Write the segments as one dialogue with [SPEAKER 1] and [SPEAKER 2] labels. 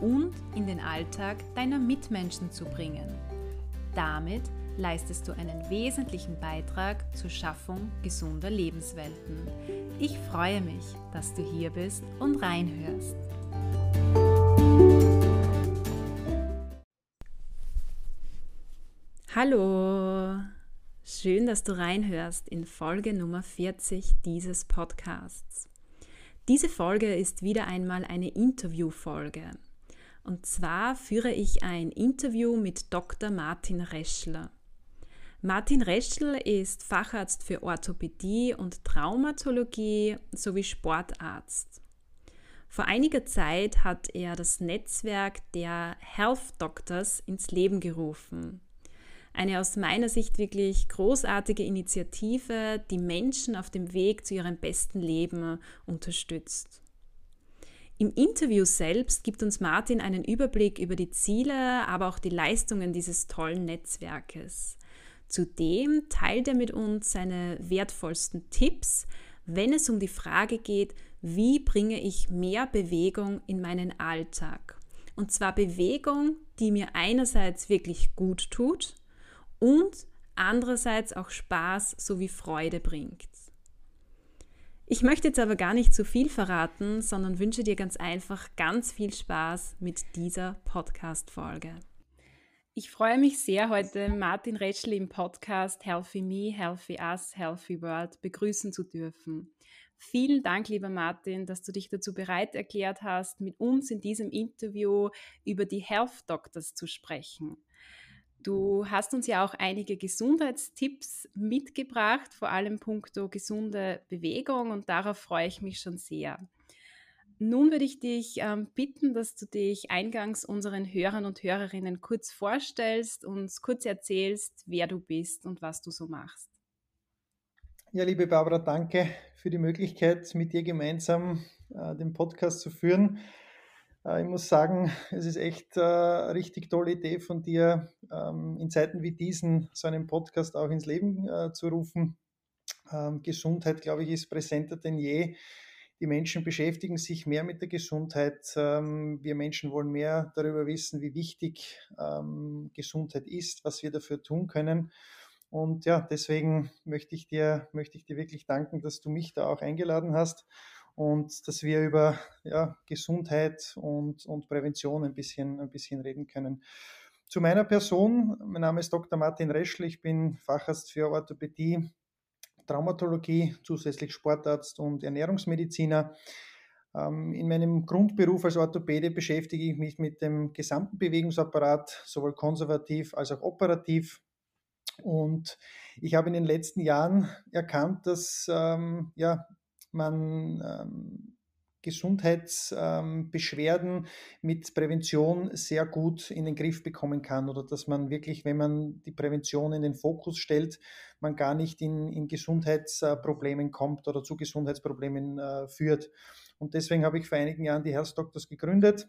[SPEAKER 1] und in den Alltag deiner Mitmenschen zu bringen. Damit leistest du einen wesentlichen Beitrag zur Schaffung gesunder Lebenswelten. Ich freue mich, dass du hier bist und reinhörst. Hallo, schön, dass du reinhörst in Folge Nummer 40 dieses Podcasts. Diese Folge ist wieder einmal eine Interviewfolge. Und zwar führe ich ein Interview mit Dr. Martin Reschler. Martin Reschl ist Facharzt für Orthopädie und Traumatologie sowie Sportarzt. Vor einiger Zeit hat er das Netzwerk der Health Doctors ins Leben gerufen. Eine aus meiner Sicht wirklich großartige Initiative, die Menschen auf dem Weg zu ihrem besten Leben unterstützt. Im Interview selbst gibt uns Martin einen Überblick über die Ziele, aber auch die Leistungen dieses tollen Netzwerkes. Zudem teilt er mit uns seine wertvollsten Tipps, wenn es um die Frage geht, wie bringe ich mehr Bewegung in meinen Alltag. Und zwar Bewegung, die mir einerseits wirklich gut tut und andererseits auch Spaß sowie Freude bringt. Ich möchte jetzt aber gar nicht zu viel verraten, sondern wünsche dir ganz einfach ganz viel Spaß mit dieser Podcast-Folge. Ich freue mich sehr, heute Martin Retschel im Podcast Healthy Me, Healthy Us, Healthy World begrüßen zu dürfen. Vielen Dank, lieber Martin, dass du dich dazu bereit erklärt hast, mit uns in diesem Interview über die Health Doctors zu sprechen. Du hast uns ja auch einige Gesundheitstipps mitgebracht, vor allem puncto gesunde Bewegung und darauf freue ich mich schon sehr. Nun würde ich dich ähm, bitten, dass du dich eingangs unseren Hörern und Hörerinnen kurz vorstellst, uns kurz erzählst, wer du bist und was du so machst.
[SPEAKER 2] Ja, liebe Barbara, danke für die Möglichkeit, mit dir gemeinsam äh, den Podcast zu führen. Äh, ich muss sagen, es ist echt äh, eine richtig tolle Idee von dir, ähm, in Zeiten wie diesen so einen Podcast auch ins Leben äh, zu rufen. Ähm, Gesundheit, glaube ich, ist präsenter denn je die Menschen beschäftigen sich mehr mit der Gesundheit. Ähm, wir Menschen wollen mehr darüber wissen, wie wichtig Gesundheit ist, was wir dafür tun können. Und ja, deswegen möchte ich dir, möchte ich dir wirklich danken, dass du mich da auch eingeladen hast und dass wir über ja, Gesundheit und, und Prävention ein bisschen, ein bisschen reden können. Zu meiner Person, mein Name ist Dr. Martin Reschl, ich bin Facharzt für Orthopädie Traumatologie, zusätzlich Sportarzt und Ernährungsmediziner. Ähm, in meinem Grundberuf als Orthopäde beschäftige ich mich mit dem gesamten Bewegungsapparat, sowohl konservativ als auch operativ. Und ich habe in den letzten Jahren erkannt, dass ähm, ja, man ähm, Gesundheitsbeschwerden mit Prävention sehr gut in den Griff bekommen kann oder dass man wirklich, wenn man die Prävention in den Fokus stellt, man gar nicht in, in Gesundheitsproblemen kommt oder zu Gesundheitsproblemen äh, führt. Und deswegen habe ich vor einigen Jahren die Health Doctors gegründet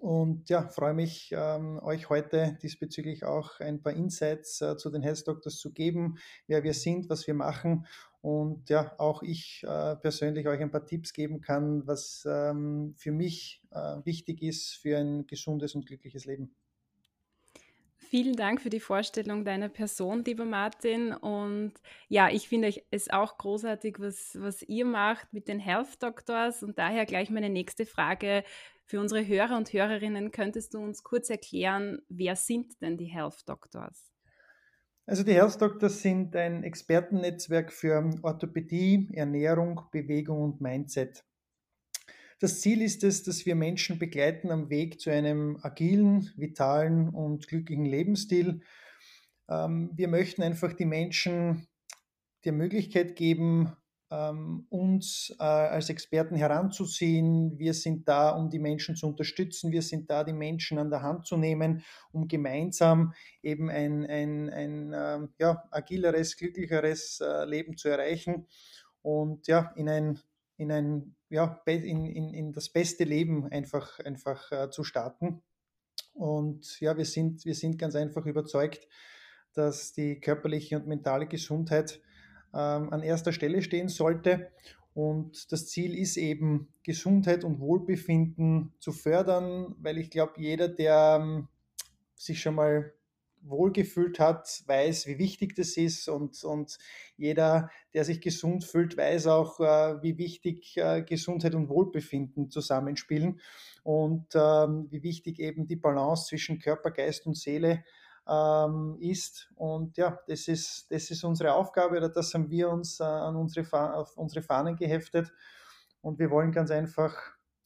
[SPEAKER 2] und ja, freue mich, ähm, euch heute diesbezüglich auch ein paar Insights äh, zu den Health Doctors zu geben, wer wir sind, was wir machen und ja, auch ich äh, persönlich euch ein paar Tipps geben kann, was ähm, für mich äh, wichtig ist für ein gesundes und glückliches Leben.
[SPEAKER 1] Vielen Dank für die Vorstellung deiner Person, lieber Martin. Und ja, ich finde es auch großartig, was, was ihr macht mit den Health Doctors. Und daher gleich meine nächste Frage für unsere Hörer und Hörerinnen. Könntest du uns kurz erklären, wer sind denn die Health Doctors?
[SPEAKER 2] Also die Health Doctors sind ein Expertennetzwerk für Orthopädie, Ernährung, Bewegung und Mindset. Das Ziel ist es, dass wir Menschen begleiten am Weg zu einem agilen, vitalen und glücklichen Lebensstil. Ähm, wir möchten einfach die Menschen die Möglichkeit geben, ähm, uns äh, als Experten heranzuziehen. Wir sind da, um die Menschen zu unterstützen. Wir sind da, die Menschen an der Hand zu nehmen, um gemeinsam eben ein, ein, ein äh, ja, agileres, glücklicheres äh, Leben zu erreichen und ja, in ein, in ein ja, in, in, in das beste Leben einfach, einfach äh, zu starten. Und ja, wir sind, wir sind ganz einfach überzeugt, dass die körperliche und mentale Gesundheit ähm, an erster Stelle stehen sollte. Und das Ziel ist eben, Gesundheit und Wohlbefinden zu fördern, weil ich glaube, jeder, der ähm, sich schon mal wohlgefühlt hat, weiß, wie wichtig das ist und, und jeder, der sich gesund fühlt, weiß auch, äh, wie wichtig äh, Gesundheit und Wohlbefinden zusammenspielen und ähm, wie wichtig eben die Balance zwischen Körper, Geist und Seele ähm, ist. Und ja, das ist, das ist unsere Aufgabe oder das haben wir uns äh, an unsere, auf unsere Fahnen geheftet. Und wir wollen ganz einfach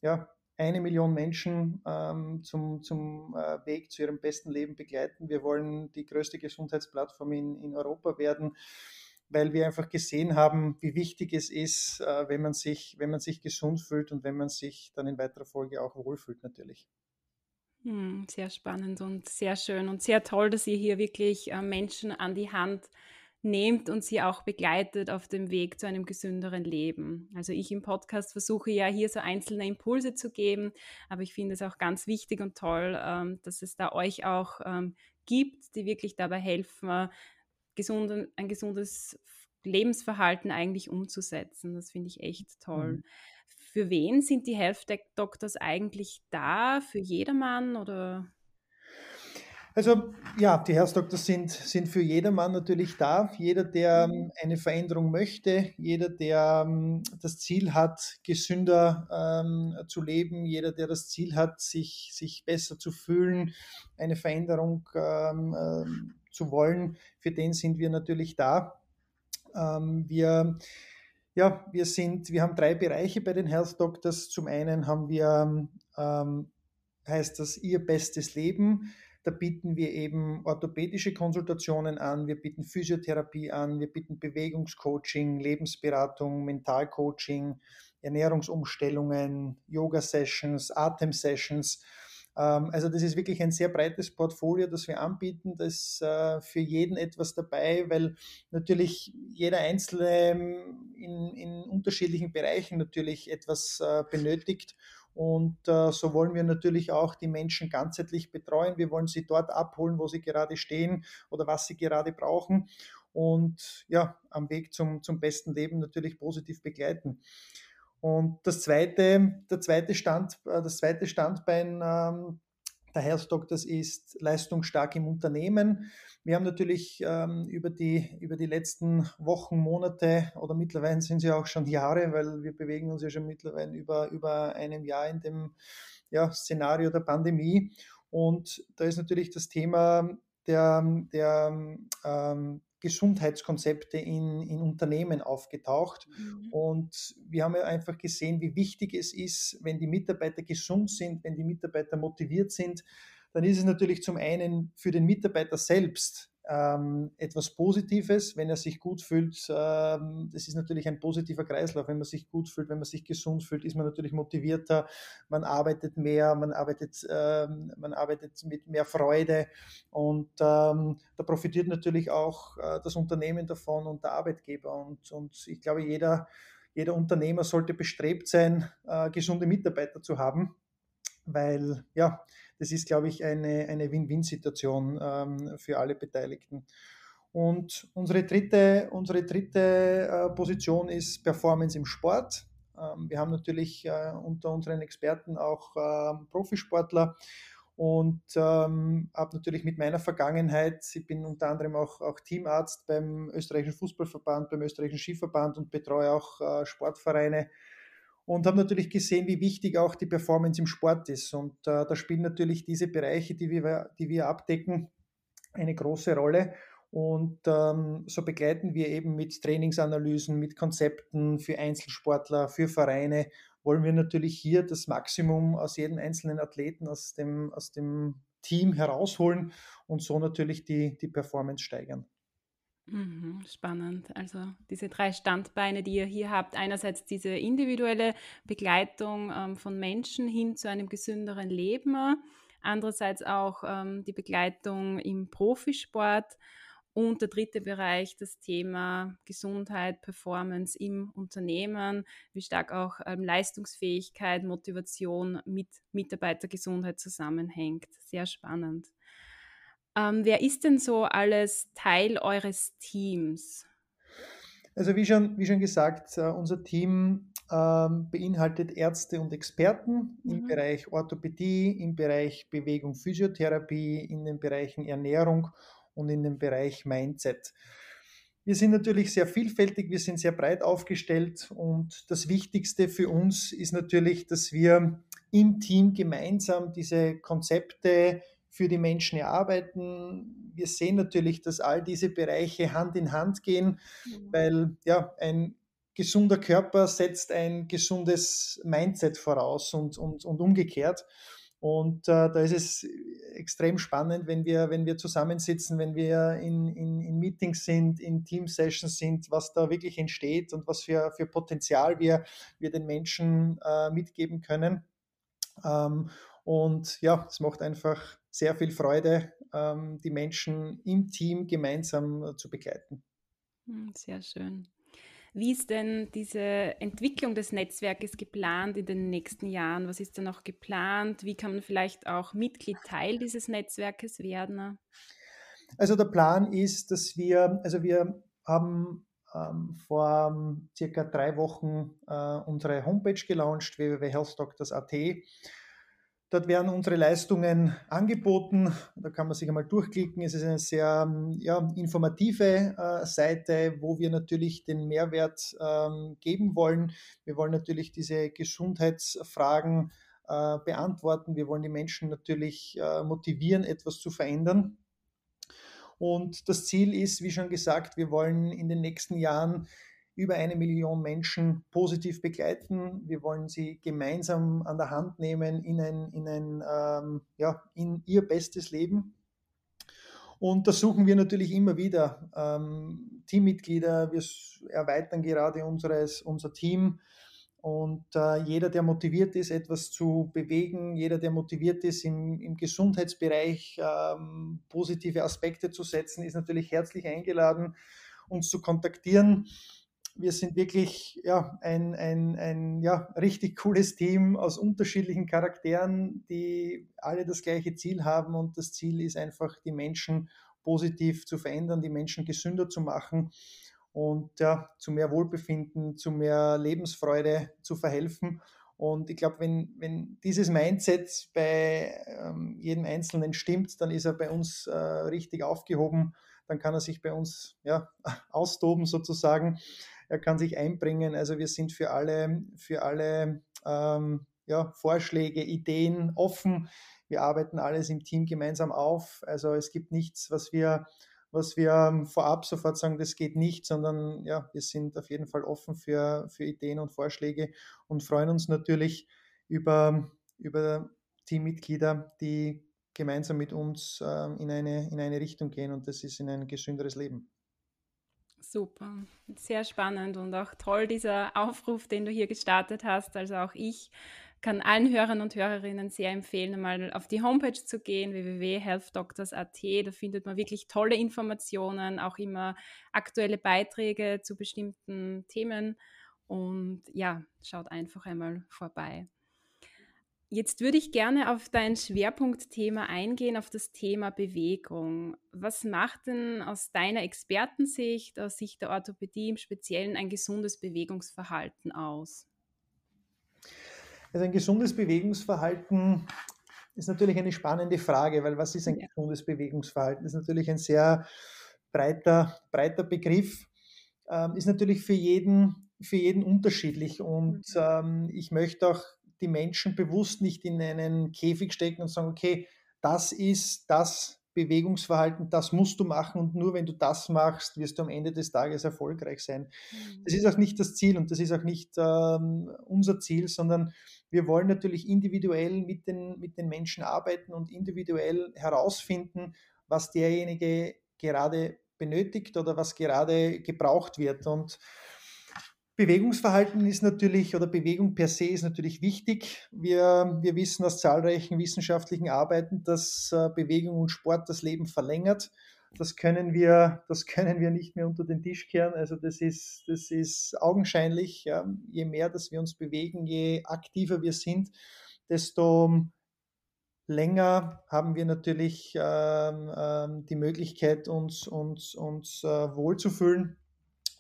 [SPEAKER 2] ja, eine Million Menschen ähm, zum, zum äh, Weg zu ihrem besten Leben begleiten. Wir wollen die größte Gesundheitsplattform in, in Europa werden, weil wir einfach gesehen haben, wie wichtig es ist, äh, wenn, man sich, wenn man sich gesund fühlt und wenn man sich dann in weiterer Folge auch wohlfühlt natürlich.
[SPEAKER 1] Hm, sehr spannend und sehr schön und sehr toll, dass ihr hier wirklich äh, Menschen an die Hand nehmt und sie auch begleitet auf dem Weg zu einem gesünderen Leben. Also ich im Podcast versuche ja hier so einzelne Impulse zu geben, aber ich finde es auch ganz wichtig und toll, ähm, dass es da euch auch ähm, gibt, die wirklich dabei helfen, gesunde, ein gesundes Lebensverhalten eigentlich umzusetzen. Das finde ich echt toll. Mhm. Für wen sind die Health Doctors eigentlich da? Für jedermann oder?
[SPEAKER 2] Also ja, die Health Doctors sind, sind für jedermann natürlich da. Jeder, der mhm. ähm, eine Veränderung möchte, jeder, der ähm, das Ziel hat, gesünder ähm, zu leben, jeder, der das Ziel hat, sich, sich besser zu fühlen, eine Veränderung ähm, ähm zu wollen, für den sind wir natürlich da. Ähm, wir ja, wir sind, wir haben drei Bereiche bei den Health Doctors. Zum einen haben wir, ähm, heißt das, ihr bestes Leben. Da bieten wir eben orthopädische Konsultationen an, wir bieten Physiotherapie an, wir bieten Bewegungscoaching, Lebensberatung, Mentalcoaching, Ernährungsumstellungen, Yoga-Sessions, Atem-Sessions. Ähm, also das ist wirklich ein sehr breites Portfolio, das wir anbieten. Das ist äh, für jeden etwas dabei, weil natürlich jeder Einzelne ähm, in, in unterschiedlichen Bereichen natürlich etwas äh, benötigt. Und äh, so wollen wir natürlich auch die Menschen ganzheitlich betreuen. Wir wollen sie dort abholen, wo sie gerade stehen oder was sie gerade brauchen. Und ja, am Weg zum, zum besten Leben natürlich positiv begleiten. Und das zweite, der zweite Stand, äh, das zweite Standbein ähm, der Health Doctors ist leistungsstark im Unternehmen. Wir haben natürlich ähm, über, die, über die letzten Wochen, Monate oder mittlerweile sind es ja auch schon Jahre, weil wir bewegen uns ja schon mittlerweile über, über einem Jahr in dem ja, Szenario der Pandemie. Und da ist natürlich das Thema der, der ähm, Gesundheitskonzepte in, in Unternehmen aufgetaucht. Mhm. Und wir haben ja einfach gesehen, wie wichtig es ist, wenn die Mitarbeiter gesund sind, wenn die Mitarbeiter motiviert sind, dann ist es natürlich zum einen für den Mitarbeiter selbst ähm, etwas Positives, wenn er sich gut fühlt. Ähm, das ist natürlich ein positiver Kreislauf. Wenn man sich gut fühlt, wenn man sich gesund fühlt, ist man natürlich motivierter, man arbeitet mehr, man arbeitet, ähm, man arbeitet mit mehr Freude und ähm, da profitiert natürlich auch äh, das Unternehmen davon und der Arbeitgeber. Und, und ich glaube, jeder, jeder Unternehmer sollte bestrebt sein, äh, gesunde Mitarbeiter zu haben, weil ja, das ist, glaube ich, eine, eine Win-Win-Situation ähm, für alle Beteiligten. Und unsere dritte, unsere dritte äh, Position ist Performance im Sport. Ähm, wir haben natürlich äh, unter unseren Experten auch äh, Profisportler und ähm, habe natürlich mit meiner Vergangenheit, ich bin unter anderem auch, auch Teamarzt beim österreichischen Fußballverband, beim österreichischen Skiverband und betreue auch äh, Sportvereine und habe natürlich gesehen, wie wichtig auch die Performance im Sport ist. Und äh, da spielen natürlich diese Bereiche, die wir, die wir abdecken, eine große Rolle. Und ähm, so begleiten wir eben mit Trainingsanalysen, mit Konzepten für Einzelsportler, für Vereine, wollen wir natürlich hier das Maximum aus jedem einzelnen Athleten, aus dem, aus dem Team herausholen und so natürlich die, die Performance steigern.
[SPEAKER 1] Mhm, spannend. Also diese drei Standbeine, die ihr hier habt. Einerseits diese individuelle Begleitung ähm, von Menschen hin zu einem gesünderen Leben. Andererseits auch ähm, die Begleitung im Profisport. Und der dritte Bereich, das Thema Gesundheit, Performance im Unternehmen, wie stark auch ähm, Leistungsfähigkeit, Motivation mit Mitarbeitergesundheit zusammenhängt. Sehr spannend. Ähm, wer ist denn so alles Teil eures Teams?
[SPEAKER 2] Also wie schon, wie schon gesagt, uh, unser Team ähm, beinhaltet Ärzte und Experten mhm. im Bereich Orthopädie, im Bereich Bewegung, Physiotherapie, in den Bereichen Ernährung und in dem Bereich Mindset. Wir sind natürlich sehr vielfältig, wir sind sehr breit aufgestellt und das Wichtigste für uns ist natürlich, dass wir im Team gemeinsam diese Konzepte für die Menschen erarbeiten. Wir sehen natürlich, dass all diese Bereiche Hand in Hand gehen, mhm. weil ja, ein gesunder Körper setzt ein gesundes Mindset voraus und, und, und umgekehrt. Und äh, da ist es extrem spannend, wenn wir, wenn wir zusammensitzen, wenn wir in, in, in Meetings sind, in Team-Sessions sind, was da wirklich entsteht und was für, für Potenzial wir, wir den Menschen äh, mitgeben können. Ähm, und ja, es macht einfach sehr viel Freude, ähm, die Menschen im Team gemeinsam äh, zu begleiten.
[SPEAKER 1] Hm, sehr schön. Wie ist denn diese Entwicklung des Netzwerkes geplant in den nächsten Jahren? Was ist da noch geplant? Wie kann man vielleicht auch Mitglied Teil dieses Netzwerkes werden?
[SPEAKER 2] Also der Plan ist, dass wir, also wir haben ähm, vor um, circa drei Wochen äh, unsere Homepage gelauncht, www.healthdoctors.at Dort werden unsere Leistungen angeboten. Da kann man sich einmal durchklicken. Es ist eine sehr ja, informative äh, Seite, wo wir natürlich den Mehrwert ähm, geben wollen. Wir wollen natürlich diese Gesundheitsfragen äh, beantworten. Wir wollen die Menschen natürlich äh, motivieren, etwas zu verändern. Und das Ziel ist, wie schon gesagt, wir wollen in den nächsten Jahren über eine Million Menschen positiv begleiten. Wir wollen sie gemeinsam an der Hand nehmen in, ein, in, ein, ähm, ja, in ihr bestes Leben. Und da suchen wir natürlich immer wieder ähm, Teammitglieder. Wir erweitern gerade unseres, unser Team. Und äh, jeder, der motiviert ist, etwas zu bewegen, jeder, der motiviert ist, im, im Gesundheitsbereich ähm, positive Aspekte zu setzen, ist natürlich herzlich eingeladen, uns zu kontaktieren wir sind wirklich ja, ein, ein, ein ja, richtig cooles Team aus unterschiedlichen Charakteren, die alle das gleiche Ziel haben. Und das Ziel ist einfach, die Menschen positiv zu verändern, die Menschen gesünder zu machen und ja, zu mehr Wohlbefinden, zu mehr Lebensfreude zu verhelfen. Und ich glaube, wenn, wenn dieses Mindset bei ähm, jedem Einzelnen stimmt, dann ist er bei uns äh, richtig aufgehoben. Dann kann er sich bei uns ja, austoben sozusagen er kann sich einbringen. Also wir sind für alle, für alle ähm, ja, Vorschläge, Ideen offen. Wir arbeiten alles im Team gemeinsam auf. Also es gibt nichts, was wir, was wir ähm, vorab sofort sagen, das geht nicht, sondern ja, wir sind auf jeden Fall offen für, für Ideen und Vorschläge und freuen uns natürlich über, über Teammitglieder, die gemeinsam mit uns ähm, in, eine, in eine Richtung gehen und das ist in ein gesünderes Leben.
[SPEAKER 1] Super, sehr spannend und auch toll dieser Aufruf, den du hier gestartet hast. Also auch ich kann allen Hörern und Hörerinnen sehr empfehlen, mal auf die Homepage zu gehen, www.healthdoctors.at. Da findet man wirklich tolle Informationen, auch immer aktuelle Beiträge zu bestimmten Themen. Und ja, schaut einfach einmal vorbei. Jetzt würde ich gerne auf dein Schwerpunktthema eingehen, auf das Thema Bewegung. Was macht denn aus deiner Expertensicht, aus Sicht der Orthopädie im Speziellen ein gesundes Bewegungsverhalten aus?
[SPEAKER 2] Also ein gesundes Bewegungsverhalten ist natürlich eine spannende Frage, weil was ist ein ja. gesundes Bewegungsverhalten? Das ist natürlich ein sehr breiter, breiter Begriff, ähm, ist natürlich für jeden, für jeden unterschiedlich und mhm. ähm, ich möchte auch die Menschen bewusst nicht in einen Käfig stecken und sagen, okay, das ist das Bewegungsverhalten, das musst du machen und nur wenn du das machst, wirst du am Ende des Tages erfolgreich sein. Mhm. Das ist auch nicht das Ziel und das ist auch nicht ähm, unser Ziel, sondern wir wollen natürlich individuell mit den, mit den Menschen arbeiten und individuell herausfinden, was derjenige gerade benötigt oder was gerade gebraucht wird. Und Bewegungsverhalten ist natürlich oder Bewegung per se ist natürlich wichtig. Wir, wir wissen aus zahlreichen wissenschaftlichen Arbeiten, dass äh, Bewegung und Sport das Leben verlängert. Das können wir, das können wir nicht mehr unter den Tisch kehren. Also das ist, das ist augenscheinlich. Je mehr, dass wir uns bewegen, je aktiver wir sind, desto länger haben wir natürlich ähm, ähm, die Möglichkeit, uns, uns, uns äh, wohlzufühlen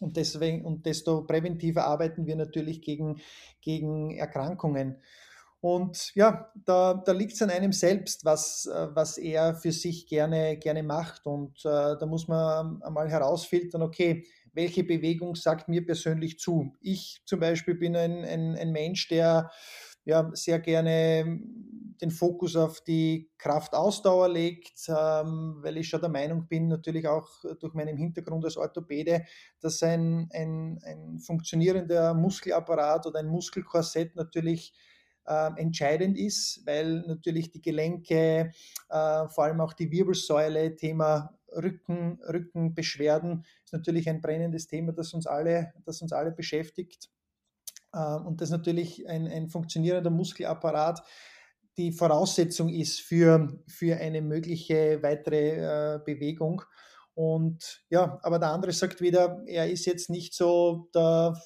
[SPEAKER 2] und, deswegen, und desto präventiver arbeiten wir natürlich gegen, gegen Erkrankungen. Und ja, da, da liegt es an einem selbst, was, äh, was er für sich gerne, gerne macht. Und äh, da muss man einmal herausfiltern, okay, welche Bewegung sagt mir persönlich zu? Ich zum Beispiel bin ein, ein, ein Mensch, der ja, sehr gerne den Fokus auf die Kraftausdauer legt, ähm, weil ich schon der Meinung bin, natürlich auch durch meinen Hintergrund als Orthopäde, dass ein, ein, ein funktionierender Muskelapparat oder ein Muskelkorsett natürlich äh, entscheidend ist, weil natürlich die Gelenke, äh, vor allem auch die Wirbelsäule, Thema Rücken, Rückenbeschwerden ist natürlich ein brennendes Thema, das uns alle, das uns alle beschäftigt. Äh, und das natürlich ein, ein funktionierender Muskelapparat die Voraussetzung ist für, für eine mögliche weitere äh, Bewegung. Und ja, aber der andere sagt wieder, er ist jetzt nicht so der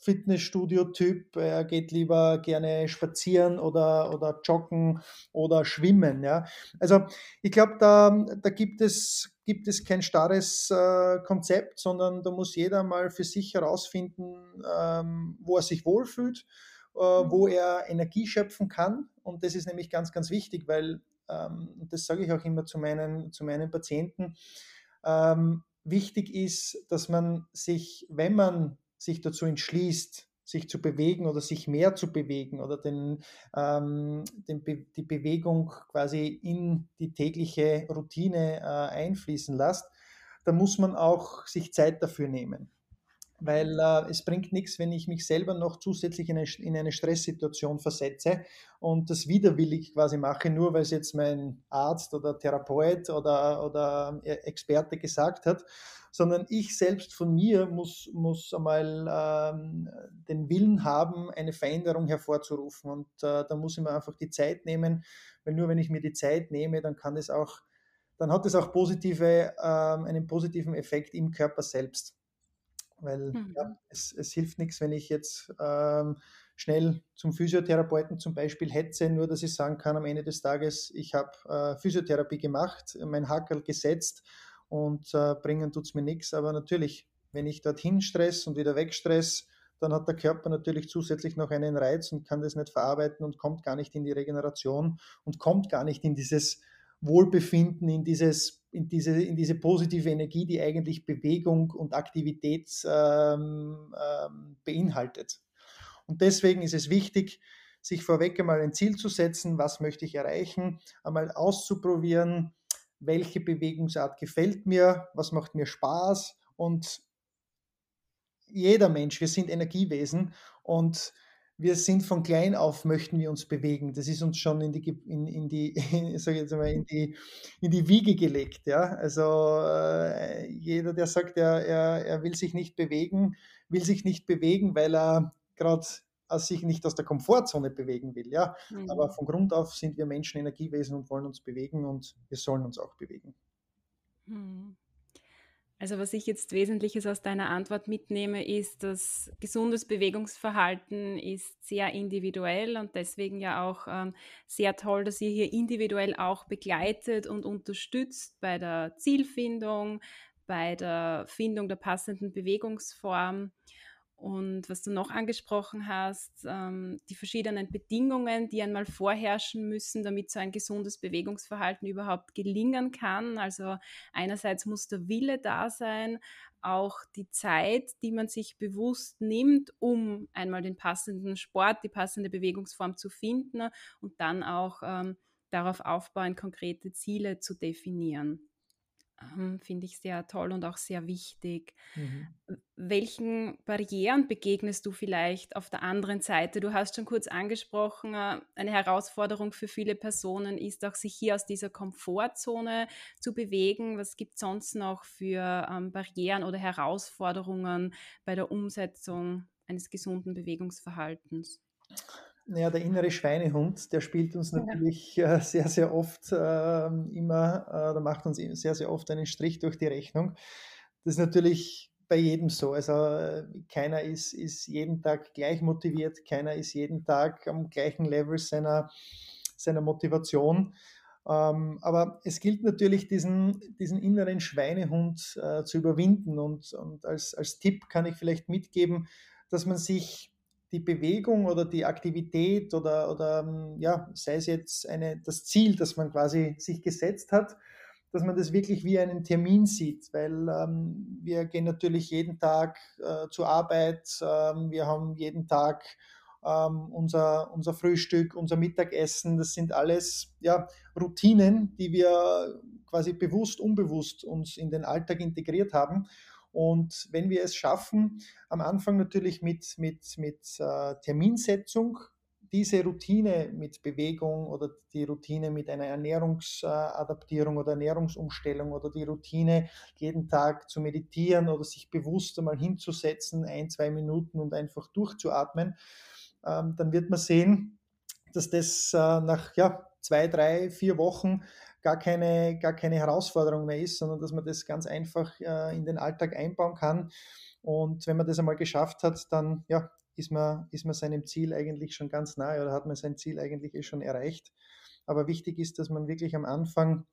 [SPEAKER 2] Fitnessstudio-Typ, er geht lieber gerne spazieren oder, oder joggen oder schwimmen. Ja. Also ich glaube, da, da gibt, es, gibt es kein starres äh, Konzept, sondern da muss jeder mal für sich herausfinden, ähm, wo er sich wohlfühlt, äh, wo mhm. er Energie schöpfen kann. Und das ist nämlich ganz, ganz wichtig, weil, ähm, das sage ich auch immer zu meinen, zu meinen Patienten, ähm, wichtig ist, dass man sich, wenn man sich dazu entschließt, sich zu bewegen oder sich mehr zu bewegen oder den, ähm, den Be die Bewegung quasi in die tägliche Routine äh, einfließen lässt, dann muss man auch sich Zeit dafür nehmen. Weil äh, es bringt nichts, wenn ich mich selber noch zusätzlich in eine, in eine, Stresssituation versetze und das widerwillig quasi mache, nur weil es jetzt mein Arzt oder Therapeut oder, oder äh, Experte gesagt hat, sondern ich selbst von mir muss, muss einmal ähm, den Willen haben, eine Veränderung hervorzurufen und äh, da muss ich mir einfach die Zeit nehmen, weil nur wenn ich mir die Zeit nehme, dann kann es auch, dann hat es auch positive, ähm, einen positiven Effekt im Körper selbst. Weil mhm. ja, es, es, hilft nichts, wenn ich jetzt ähm, schnell zum Physiotherapeuten zum Beispiel hetze, nur dass ich sagen kann am Ende des Tages, ich habe äh, Physiotherapie gemacht, mein Hackerl gesetzt und äh, bringen tut es mir nichts. Aber natürlich, wenn ich dorthin stress und wieder wegstress, dann hat der Körper natürlich zusätzlich noch einen Reiz und kann das nicht verarbeiten und kommt gar nicht in die Regeneration und kommt gar nicht in dieses Wohlbefinden, in, dieses, in, diese, in diese positive Energie, die eigentlich Bewegung und Aktivität ähm, ähm, beinhaltet. Und deswegen ist es wichtig, sich vorweg einmal ein Ziel zu setzen, was möchte ich erreichen, einmal auszuprobieren, welche Bewegungsart gefällt mir, was macht mir Spaß und jeder Mensch, wir sind Energiewesen und wir sind von klein auf, möchten wir uns bewegen. Das ist uns schon in die, in, in die, sag jetzt mal, in die, in die Wiege gelegt. Ja? Also äh, jeder, der sagt, er, er, er will sich nicht bewegen, will sich nicht bewegen, weil er gerade sich nicht aus der Komfortzone bewegen will. Ja? Mhm. Aber von Grund auf sind wir Menschen Energiewesen und wollen uns bewegen und wir sollen uns auch bewegen.
[SPEAKER 1] Mhm. Also was ich jetzt Wesentliches aus deiner Antwort mitnehme, ist, dass gesundes Bewegungsverhalten ist sehr individuell und deswegen ja auch ähm, sehr toll, dass ihr hier individuell auch begleitet und unterstützt bei der Zielfindung, bei der Findung der passenden Bewegungsform. Und was du noch angesprochen hast, ähm, die verschiedenen Bedingungen, die einmal vorherrschen müssen, damit so ein gesundes Bewegungsverhalten überhaupt gelingen kann. Also einerseits muss der Wille da sein, auch die Zeit, die man sich bewusst nimmt, um einmal den passenden Sport, die passende Bewegungsform zu finden und dann auch ähm, darauf aufbauen, konkrete Ziele zu definieren. Ähm, finde ich sehr toll und auch sehr wichtig. Mhm. Welchen Barrieren begegnest du vielleicht auf der anderen Seite? Du hast schon kurz angesprochen, äh, eine Herausforderung für viele Personen ist auch, sich hier aus dieser Komfortzone zu bewegen. Was gibt es sonst noch für ähm, Barrieren oder Herausforderungen bei der Umsetzung eines gesunden Bewegungsverhaltens?
[SPEAKER 2] Naja, der innere Schweinehund, der spielt uns natürlich ja. äh, sehr, sehr oft äh, immer, äh, da macht uns sehr, sehr oft einen Strich durch die Rechnung. Das ist natürlich bei jedem so. Also äh, keiner ist, ist jeden Tag gleich motiviert, keiner ist jeden Tag am gleichen Level seiner, seiner Motivation. Ähm, aber es gilt natürlich, diesen, diesen inneren Schweinehund äh, zu überwinden. Und, und als, als Tipp kann ich vielleicht mitgeben, dass man sich die Bewegung oder die Aktivität oder, oder ähm, ja, sei es jetzt eine, das Ziel, das man quasi sich gesetzt hat, dass man das wirklich wie einen Termin sieht, weil ähm, wir gehen natürlich jeden Tag äh, zur Arbeit, ähm, wir haben jeden Tag ähm, unser, unser Frühstück, unser Mittagessen, das sind alles ja, Routinen, die wir quasi bewusst, unbewusst uns in den Alltag integriert haben. Und wenn wir es schaffen, am Anfang natürlich mit, mit, mit äh, Terminsetzung, diese Routine mit Bewegung oder die Routine mit einer Ernährungsadaptierung oder Ernährungsumstellung oder die Routine, jeden Tag zu meditieren oder sich bewusst einmal hinzusetzen, ein, zwei Minuten und einfach durchzuatmen, ähm, dann wird man sehen, dass das äh, nach ja, zwei, drei, vier Wochen gar keine, gar keine Herausforderung mehr ist, sondern dass man das ganz einfach äh, in den Alltag einbauen kann. Und wenn man das einmal geschafft hat, dann ja, ist, man, ist man seinem Ziel eigentlich schon ganz nahe oder hat man sein Ziel eigentlich eh schon erreicht. Aber wichtig ist, dass man wirklich am Anfang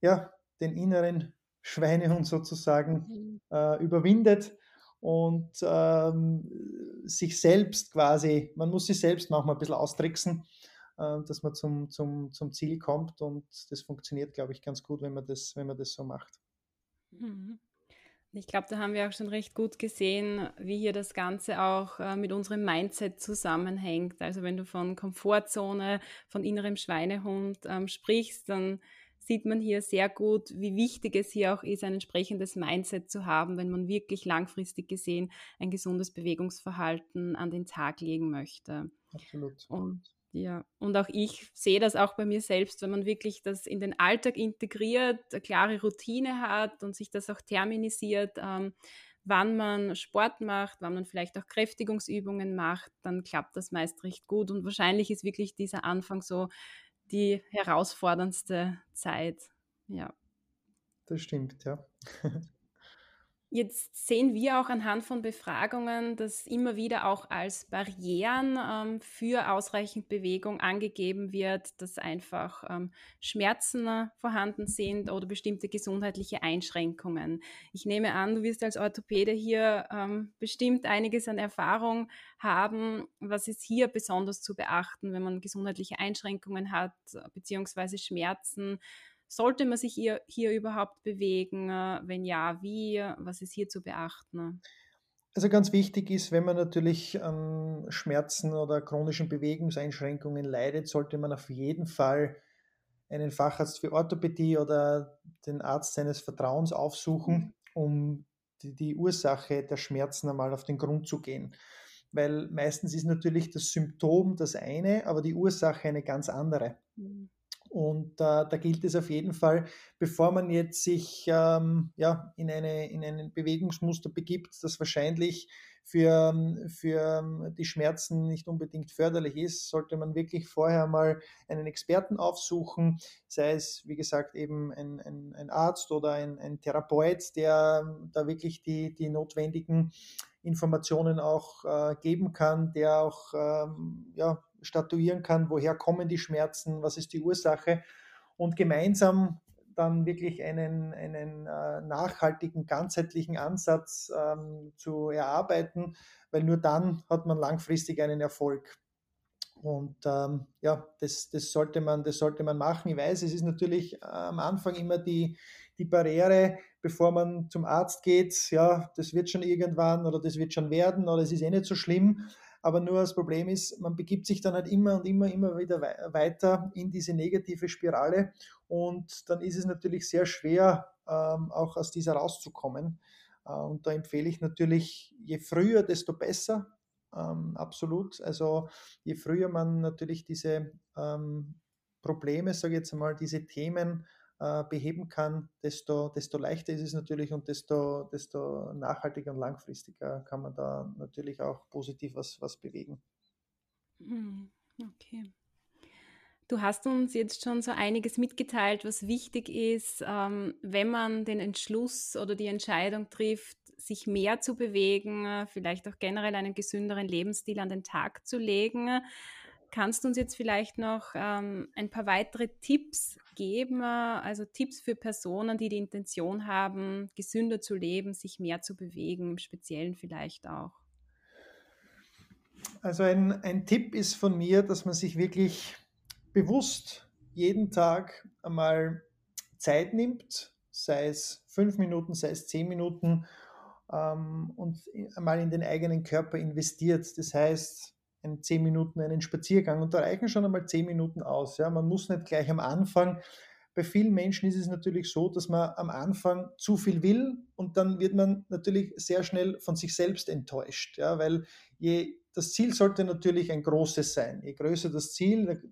[SPEAKER 2] ja, den inneren Schweinehund sozusagen mhm. äh, überwindet und ähm, sich selbst quasi, man muss sich selbst manchmal ein bisschen austricksen dass man zum, zum, zum Ziel kommt. Und das funktioniert, glaube ich, ganz gut, wenn man das, wenn man das so macht.
[SPEAKER 1] Mhm. Ich glaube, da haben wir auch schon recht gut gesehen, wie hier das Ganze auch äh, mit unserem Mindset zusammenhängt. Also wenn du von Komfortzone, von innerem Schweinehund ähm, sprichst, dann sieht man hier sehr gut, wie wichtig es hier auch ist, ein entsprechendes Mindset zu haben, wenn man wirklich langfristig gesehen ein gesundes Bewegungsverhalten an den Tag legen möchte.
[SPEAKER 2] Absolut.
[SPEAKER 1] Und ja, und auch ich sehe das auch bei mir selbst, wenn man wirklich das in den Alltag integriert, eine klare Routine hat und sich das auch terminisiert, ähm, wann man Sport macht, wann man vielleicht auch Kräftigungsübungen macht, dann klappt das meist recht gut. Und wahrscheinlich ist wirklich dieser Anfang so die herausforderndste Zeit. Ja.
[SPEAKER 2] Das stimmt, ja.
[SPEAKER 1] Jetzt sehen wir auch anhand von Befragungen, dass immer wieder auch als Barrieren ähm, für ausreichend Bewegung angegeben wird, dass einfach ähm, Schmerzen äh, vorhanden sind oder bestimmte gesundheitliche Einschränkungen. Ich nehme an, du wirst als Orthopäde hier ähm, bestimmt einiges an Erfahrung haben. Was ist hier besonders zu beachten, wenn man gesundheitliche Einschränkungen hat, beziehungsweise Schmerzen? Sollte man sich hier, hier überhaupt bewegen? Äh, wenn ja, wie? Was ist hier zu beachten?
[SPEAKER 2] Also ganz wichtig ist, wenn man natürlich an Schmerzen oder chronischen Bewegungseinschränkungen leidet, sollte man auf jeden Fall einen Facharzt für Orthopädie oder den Arzt seines Vertrauens aufsuchen, um die, die Ursache der Schmerzen einmal auf den Grund zu gehen. Weil meistens ist natürlich das Symptom das eine, aber die Ursache eine ganz andere. Mhm. Und äh, da gilt es auf jeden Fall, bevor man jetzt sich ähm, ja, in, eine, in ein Bewegungsmuster begibt, das wahrscheinlich für, für die Schmerzen nicht unbedingt förderlich ist, sollte man wirklich vorher mal einen Experten aufsuchen, sei es, wie gesagt, eben ein, ein, ein Arzt oder ein, ein Therapeut, der da wirklich die, die notwendigen Informationen auch äh, geben kann, der auch ähm, ja, statuieren kann, woher kommen die Schmerzen, was ist die Ursache und gemeinsam dann wirklich einen, einen äh, nachhaltigen, ganzheitlichen Ansatz ähm, zu erarbeiten, weil nur dann hat man langfristig einen Erfolg. Und ähm, ja, das, das, sollte man, das sollte man machen. Ich weiß, es ist natürlich äh, am Anfang immer die, die Barriere, bevor man zum Arzt geht, ja, das wird schon irgendwann oder das wird schon werden oder es ist eh nicht so schlimm. Aber nur das Problem ist, man begibt sich dann halt immer und immer, immer wieder weiter in diese negative Spirale. Und dann ist es natürlich sehr schwer, ähm, auch aus dieser rauszukommen. Äh, und da empfehle ich natürlich, je früher, desto besser. Ähm, absolut. Also je früher man natürlich diese ähm, Probleme, sage ich jetzt einmal, diese Themen äh, beheben kann, desto, desto leichter ist es natürlich und desto, desto nachhaltiger und langfristiger kann man da natürlich auch positiv was, was bewegen.
[SPEAKER 1] Hm, okay. Du hast uns jetzt schon so einiges mitgeteilt, was wichtig ist, ähm, wenn man den Entschluss oder die Entscheidung trifft, sich mehr zu bewegen, äh, vielleicht auch generell einen gesünderen Lebensstil an den Tag zu legen. Kannst du uns jetzt vielleicht noch ähm, ein paar weitere Tipps geben, äh, also Tipps für Personen, die die Intention haben, gesünder zu leben, sich mehr zu bewegen, im Speziellen vielleicht auch?
[SPEAKER 2] Also ein, ein Tipp ist von mir, dass man sich wirklich bewusst jeden Tag einmal Zeit nimmt, sei es fünf Minuten, sei es zehn Minuten, ähm, und einmal in den eigenen Körper investiert. Das heißt, in zehn Minuten einen Spaziergang und da reichen schon einmal zehn Minuten aus. Ja. Man muss nicht gleich am Anfang. Bei vielen Menschen ist es natürlich so, dass man am Anfang zu viel will und dann wird man natürlich sehr schnell von sich selbst enttäuscht, ja, weil je, das Ziel sollte natürlich ein großes sein. Je größer das Ziel,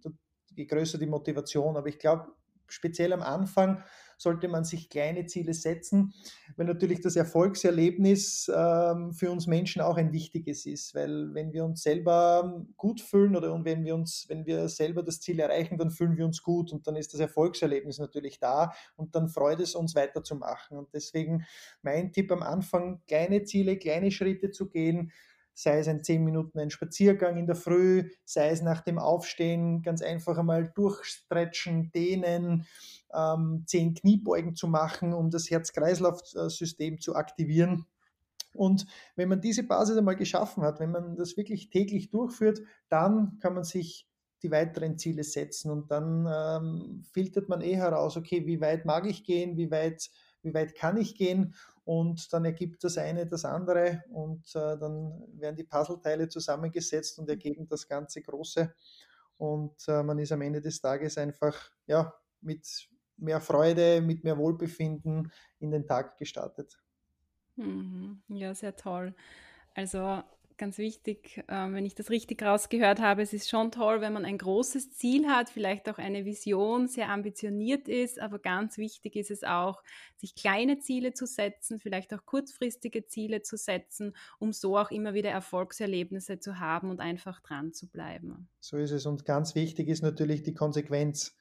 [SPEAKER 2] je größer die Motivation. Aber ich glaube, speziell am Anfang sollte man sich kleine Ziele setzen, weil natürlich das Erfolgserlebnis ähm, für uns Menschen auch ein wichtiges ist, weil wenn wir uns selber gut fühlen oder und wenn wir uns, wenn wir selber das Ziel erreichen, dann fühlen wir uns gut und dann ist das Erfolgserlebnis natürlich da und dann freut es uns weiterzumachen. Und deswegen mein Tipp am Anfang, kleine Ziele, kleine Schritte zu gehen, sei es ein 10 Minuten ein Spaziergang in der Früh, sei es nach dem Aufstehen ganz einfach einmal durchstretchen, dehnen, ähm, 10 Kniebeugen zu machen, um das Herz-Kreislauf-System zu aktivieren. Und wenn man diese Basis einmal geschaffen hat, wenn man das wirklich täglich durchführt, dann kann man sich die weiteren Ziele setzen und dann ähm, filtert man eh heraus, okay, wie weit mag ich gehen, wie weit, wie weit kann ich gehen und dann ergibt das eine das andere und äh, dann werden die Puzzleteile zusammengesetzt und ergeben das ganze Große und äh, man ist am Ende des Tages einfach ja, mit mehr Freude, mit mehr Wohlbefinden in den Tag gestartet.
[SPEAKER 1] Mhm. Ja, sehr toll. Also ganz wichtig, äh, wenn ich das richtig rausgehört habe, es ist schon toll, wenn man ein großes Ziel hat, vielleicht auch eine Vision, sehr ambitioniert ist, aber ganz wichtig ist es auch, sich kleine Ziele zu setzen, vielleicht auch kurzfristige Ziele zu setzen, um so auch immer wieder Erfolgserlebnisse zu haben und einfach dran zu bleiben.
[SPEAKER 2] So ist es und ganz wichtig ist natürlich die Konsequenz.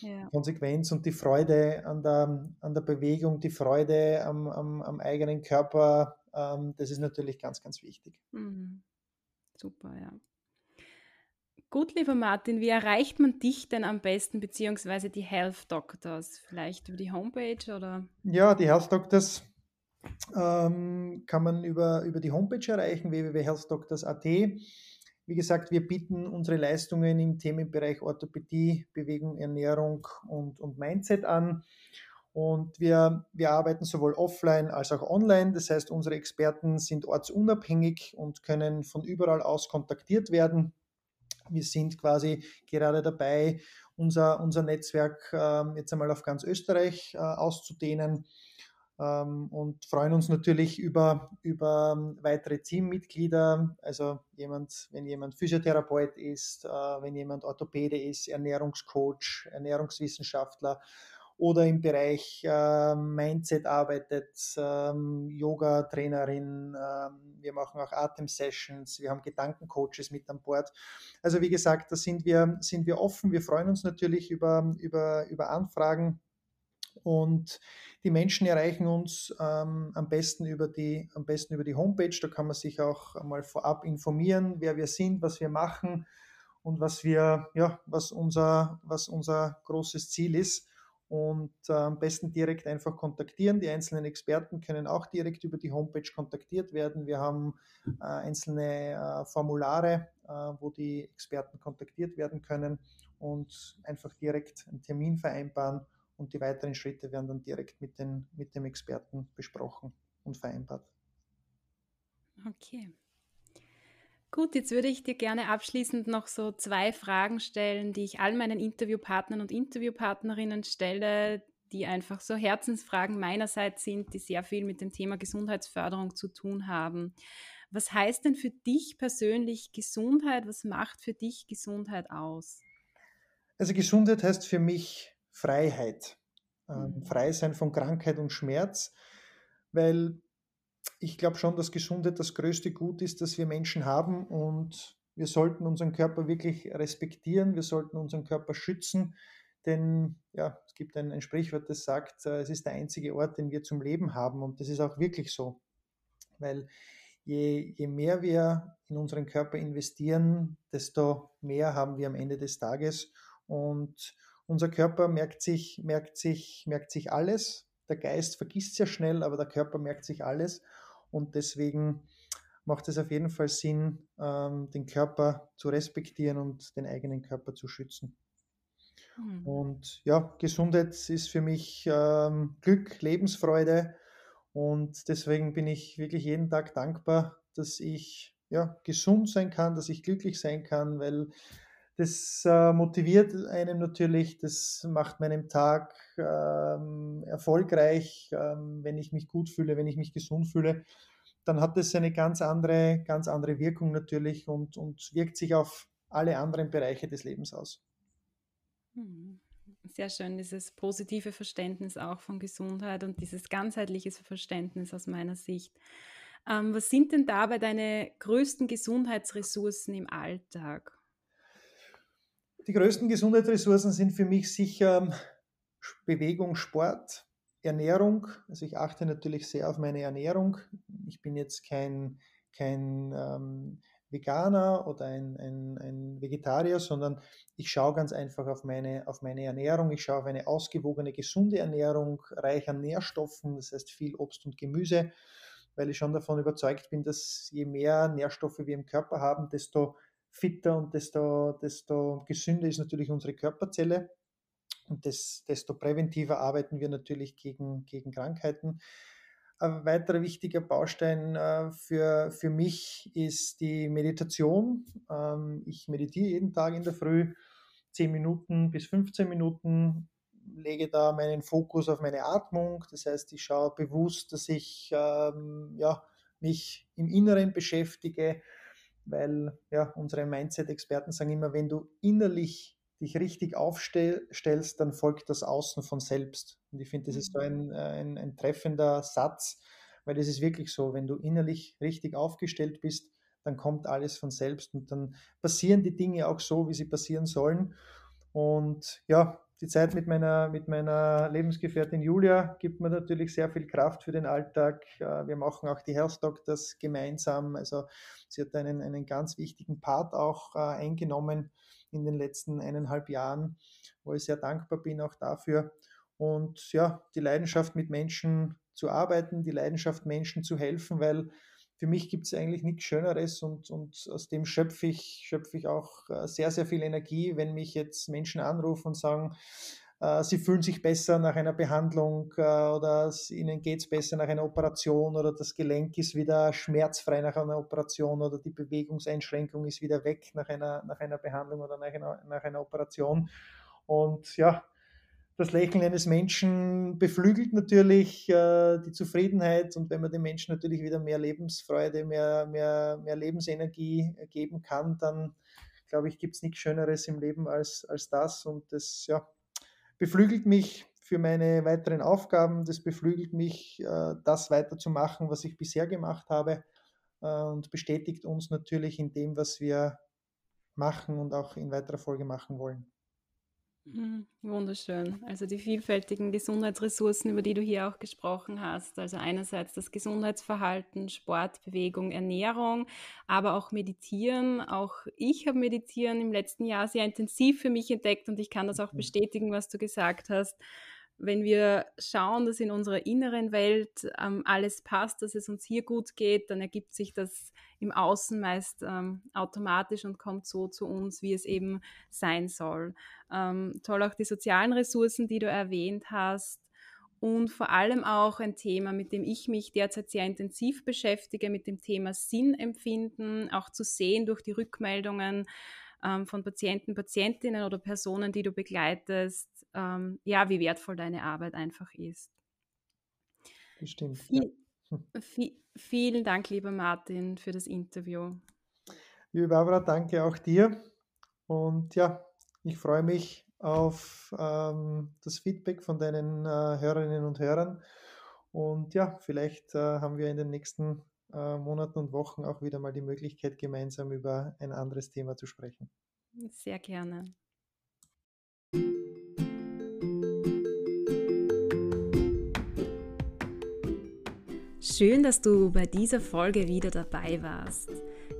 [SPEAKER 2] Ja. Konsequenz und die Freude an der, an der Bewegung, die Freude am, am, am eigenen Körper, ähm, das ist natürlich ganz, ganz wichtig. Mhm.
[SPEAKER 1] Super, ja. Gut, lieber Martin, wie erreicht man dich denn am besten, beziehungsweise die Health Doctors? Vielleicht über die Homepage oder?
[SPEAKER 2] Ja, die Health Doctors ähm, kann man über, über die Homepage erreichen, www.healthdoctors.at. Wie gesagt, wir bieten unsere Leistungen im Themenbereich Orthopädie, Bewegung, Ernährung und, und Mindset an. Und wir, wir arbeiten sowohl offline als auch online. Das heißt, unsere Experten sind ortsunabhängig und können von überall aus kontaktiert werden. Wir sind quasi gerade dabei, unser, unser Netzwerk äh, jetzt einmal auf ganz Österreich äh, auszudehnen ähm, und freuen uns natürlich über, über ähm, weitere Teammitglieder. Also jemand, wenn jemand Physiotherapeut ist, äh, wenn jemand Orthopäde ist, Ernährungscoach, Ernährungswissenschaftler oder im Bereich äh, Mindset arbeitet, ähm, Yoga-Trainerin, ähm, wir machen auch Atem-Sessions, wir haben Gedankencoaches mit an Bord. Also wie gesagt, da sind wir, sind wir offen. Wir freuen uns natürlich über, über, über Anfragen und die Menschen erreichen uns ähm, am, besten über die, am besten über die Homepage. Da kann man sich auch einmal vorab informieren, wer wir sind, was wir machen und was wir, ja, was unser, was unser großes Ziel ist und äh, am besten direkt einfach kontaktieren. Die einzelnen Experten können auch direkt über die Homepage kontaktiert werden. Wir haben äh, einzelne äh, Formulare, äh, wo die Experten kontaktiert werden können und einfach direkt einen Termin vereinbaren und die weiteren Schritte werden dann direkt mit, den, mit dem Experten besprochen und vereinbart.
[SPEAKER 1] Okay. Gut, jetzt würde ich dir gerne abschließend noch so zwei Fragen stellen, die ich all meinen Interviewpartnern und Interviewpartnerinnen stelle, die einfach so Herzensfragen meinerseits sind, die sehr viel mit dem Thema Gesundheitsförderung zu tun haben. Was heißt denn für dich persönlich Gesundheit? Was macht für dich Gesundheit aus?
[SPEAKER 2] Also Gesundheit heißt für mich Freiheit. Ähm, mhm. Frei sein von Krankheit und Schmerz, weil ich glaube schon, dass Gesundheit das größte Gut ist, das wir Menschen haben und wir sollten unseren Körper wirklich respektieren, wir sollten unseren Körper schützen, denn ja, es gibt ein, ein Sprichwort, das sagt, äh, es ist der einzige Ort, den wir zum Leben haben und das ist auch wirklich so, weil je, je mehr wir in unseren Körper investieren, desto mehr haben wir am Ende des Tages und unser Körper merkt sich, merkt sich, merkt sich alles. Der Geist vergisst sehr schnell, aber der Körper merkt sich alles. Und deswegen macht es auf jeden Fall Sinn, ähm, den Körper zu respektieren und den eigenen Körper zu schützen. Mhm. Und ja, Gesundheit ist für mich ähm, Glück, Lebensfreude. Und deswegen bin ich wirklich jeden Tag dankbar, dass ich ja, gesund sein kann, dass ich glücklich sein kann, weil das äh, motiviert einem natürlich, das macht meinen Tag ähm, erfolgreich, ähm, wenn ich mich gut fühle, wenn ich mich gesund fühle, dann hat das eine ganz andere, ganz andere Wirkung natürlich und, und wirkt sich auf alle anderen Bereiche des Lebens aus.
[SPEAKER 1] Mhm. Sehr schön, dieses positive Verständnis auch von Gesundheit und dieses ganzheitliche Verständnis aus meiner Sicht. Ähm, was sind denn dabei deine größten Gesundheitsressourcen im Alltag?
[SPEAKER 2] Die größten Gesundheitsressourcen sind für mich sicher Bewegung, Sport, Ernährung. Also ich achte natürlich sehr auf meine Ernährung. Ich bin jetzt kein, kein ähm, Veganer oder ein, ein, ein, Vegetarier, sondern ich schaue ganz einfach auf meine, auf meine Ernährung. Ich schaue auf eine ausgewogene, gesunde Ernährung, reich an Nährstoffen, das heißt viel Obst und Gemüse, weil ich schon davon überzeugt bin, dass je mehr Nährstoffe wir im Körper haben, desto fitter und desto, desto gesünder ist natürlich unsere Körperzelle und des, desto präventiver arbeiten wir natürlich gegen, gegen Krankheiten. Ein weiterer wichtiger Baustein äh, für, für mich ist die Meditation. Ähm, ich meditiere jeden Tag in der Früh 10 Minuten bis 15 Minuten, lege da meinen Fokus auf meine Atmung. Das heißt, ich schaue bewusst, dass ich ähm, ja, mich im Inneren beschäftige, weil ja, unsere Mindset-Experten sagen immer, wenn du innerlich dich richtig aufstellst, dann folgt das Außen von selbst. Und ich finde, das ist so ein, mhm. ein, ein treffender Satz, weil es ist wirklich so, wenn du innerlich richtig aufgestellt bist, dann kommt alles von selbst und dann passieren die Dinge auch so, wie sie passieren sollen. Und ja, die Zeit mit meiner, mit meiner Lebensgefährtin Julia gibt mir natürlich sehr viel Kraft für den Alltag. Äh, wir machen auch die Health Doctors gemeinsam. Also sie hat einen, einen ganz wichtigen Part auch äh, eingenommen in den letzten eineinhalb Jahren, wo ich sehr dankbar bin auch dafür. Und ja, die Leidenschaft mit Menschen zu arbeiten, die Leidenschaft Menschen zu helfen, weil für mich gibt es eigentlich nichts Schöneres und, und aus dem schöpfe ich, schöpfe ich auch äh, sehr, sehr viel Energie, wenn mich jetzt Menschen anrufen und sagen, äh, sie fühlen sich besser nach einer Behandlung äh, oder ihnen geht es besser nach einer Operation oder das Gelenk ist wieder schmerzfrei nach einer Operation oder die Bewegungseinschränkung ist wieder weg nach einer, nach einer Behandlung oder nach einer, nach einer Operation. Und ja, das Lächeln eines Menschen beflügelt natürlich äh, die Zufriedenheit. Und wenn man den Menschen natürlich wieder mehr Lebensfreude, mehr, mehr, mehr Lebensenergie geben kann, dann glaube ich, gibt es nichts Schöneres im Leben als, als das. Und das ja, beflügelt mich für meine weiteren Aufgaben, das beflügelt mich, äh, das weiterzumachen, was ich bisher gemacht habe. Äh, und bestätigt uns natürlich in dem, was wir machen und auch in weiterer Folge machen wollen.
[SPEAKER 1] Mhm, wunderschön. Also die vielfältigen Gesundheitsressourcen, über die du hier auch gesprochen hast. Also einerseits das Gesundheitsverhalten, Sport, Bewegung, Ernährung, aber auch Meditieren. Auch ich habe Meditieren im letzten Jahr sehr intensiv für mich entdeckt und ich kann das auch mhm. bestätigen, was du gesagt hast wenn wir schauen, dass in unserer inneren Welt ähm, alles passt, dass es uns hier gut geht, dann ergibt sich das im Außen meist ähm, automatisch und kommt so zu uns, wie es eben sein soll. Ähm, toll auch die sozialen Ressourcen, die du erwähnt hast. Und vor allem auch ein Thema, mit dem ich mich derzeit sehr intensiv beschäftige, mit dem Thema Sinnempfinden, auch zu sehen durch die Rückmeldungen, ähm, von Patienten, Patientinnen oder Personen, die du begleitest, ähm, ja, wie wertvoll deine Arbeit einfach ist.
[SPEAKER 2] Bestimmt.
[SPEAKER 1] Viel, ja. viel, vielen Dank, lieber Martin, für das Interview.
[SPEAKER 2] Liebe Barbara, danke auch dir. Und ja, ich freue mich auf ähm, das Feedback von deinen äh, Hörerinnen und Hörern. Und ja, vielleicht äh, haben wir in den nächsten äh, Monaten und Wochen auch wieder mal die Möglichkeit, gemeinsam über ein anderes Thema zu sprechen.
[SPEAKER 1] Sehr gerne. Schön, dass du bei dieser Folge wieder dabei warst.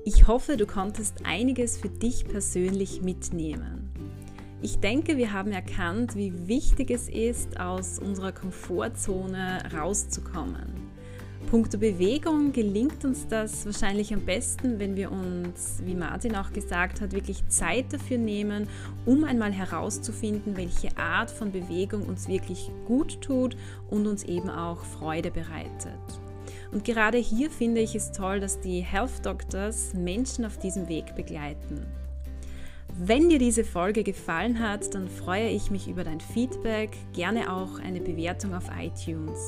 [SPEAKER 1] Ich hoffe, du konntest einiges für dich persönlich mitnehmen. Ich denke, wir haben erkannt, wie wichtig es ist, aus unserer Komfortzone rauszukommen. Punkto Bewegung gelingt uns das wahrscheinlich am besten, wenn wir uns, wie Martin auch gesagt hat, wirklich Zeit dafür nehmen, um einmal herauszufinden, welche Art von Bewegung uns wirklich gut tut und uns eben auch Freude bereitet. Und gerade hier finde ich es toll, dass die Health Doctors Menschen auf diesem Weg begleiten. Wenn dir diese Folge gefallen hat, dann freue ich mich über dein Feedback, gerne auch eine Bewertung auf iTunes.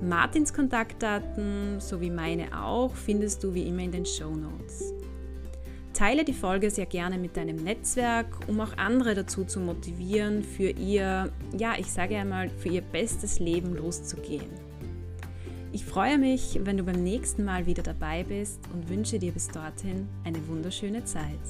[SPEAKER 1] Martins Kontaktdaten sowie meine auch findest du wie immer in den Show Notes. Teile die Folge sehr gerne mit deinem Netzwerk, um auch andere dazu zu motivieren, für ihr, ja, ich sage einmal, für ihr bestes Leben loszugehen. Ich freue mich, wenn du beim nächsten Mal wieder dabei bist und wünsche dir bis dorthin eine wunderschöne Zeit.